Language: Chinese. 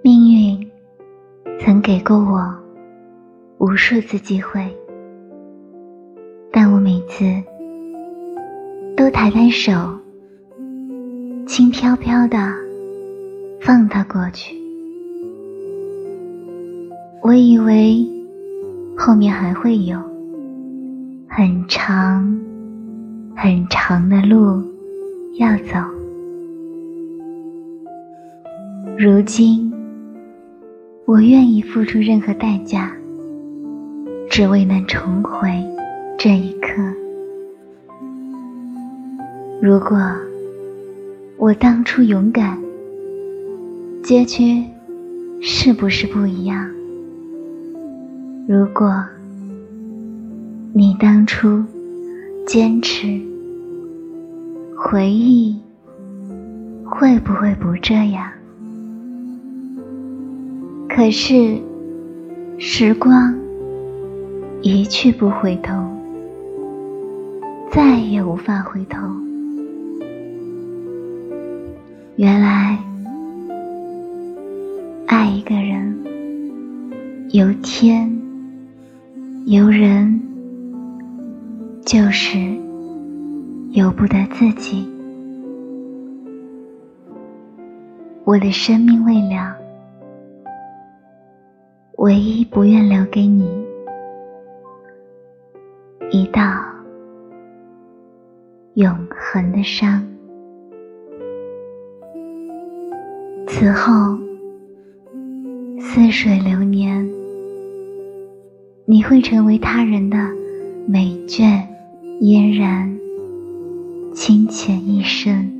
命运曾给过我无数次机会，但我每次都抬抬手，轻飘飘的放它过去。我以为后面还会有很长很长的路要走，如今。我愿意付出任何代价，只为能重回这一刻。如果我当初勇敢，结局是不是不一样？如果你当初坚持，回忆会不会不这样？可是，时光一去不回头，再也无法回头。原来，爱一个人，由天由人，就是由不得自己。我的生命未了。唯一不愿留给你一道永恒的伤。此后，似水流年，你会成为他人的美眷嫣然，清浅一生。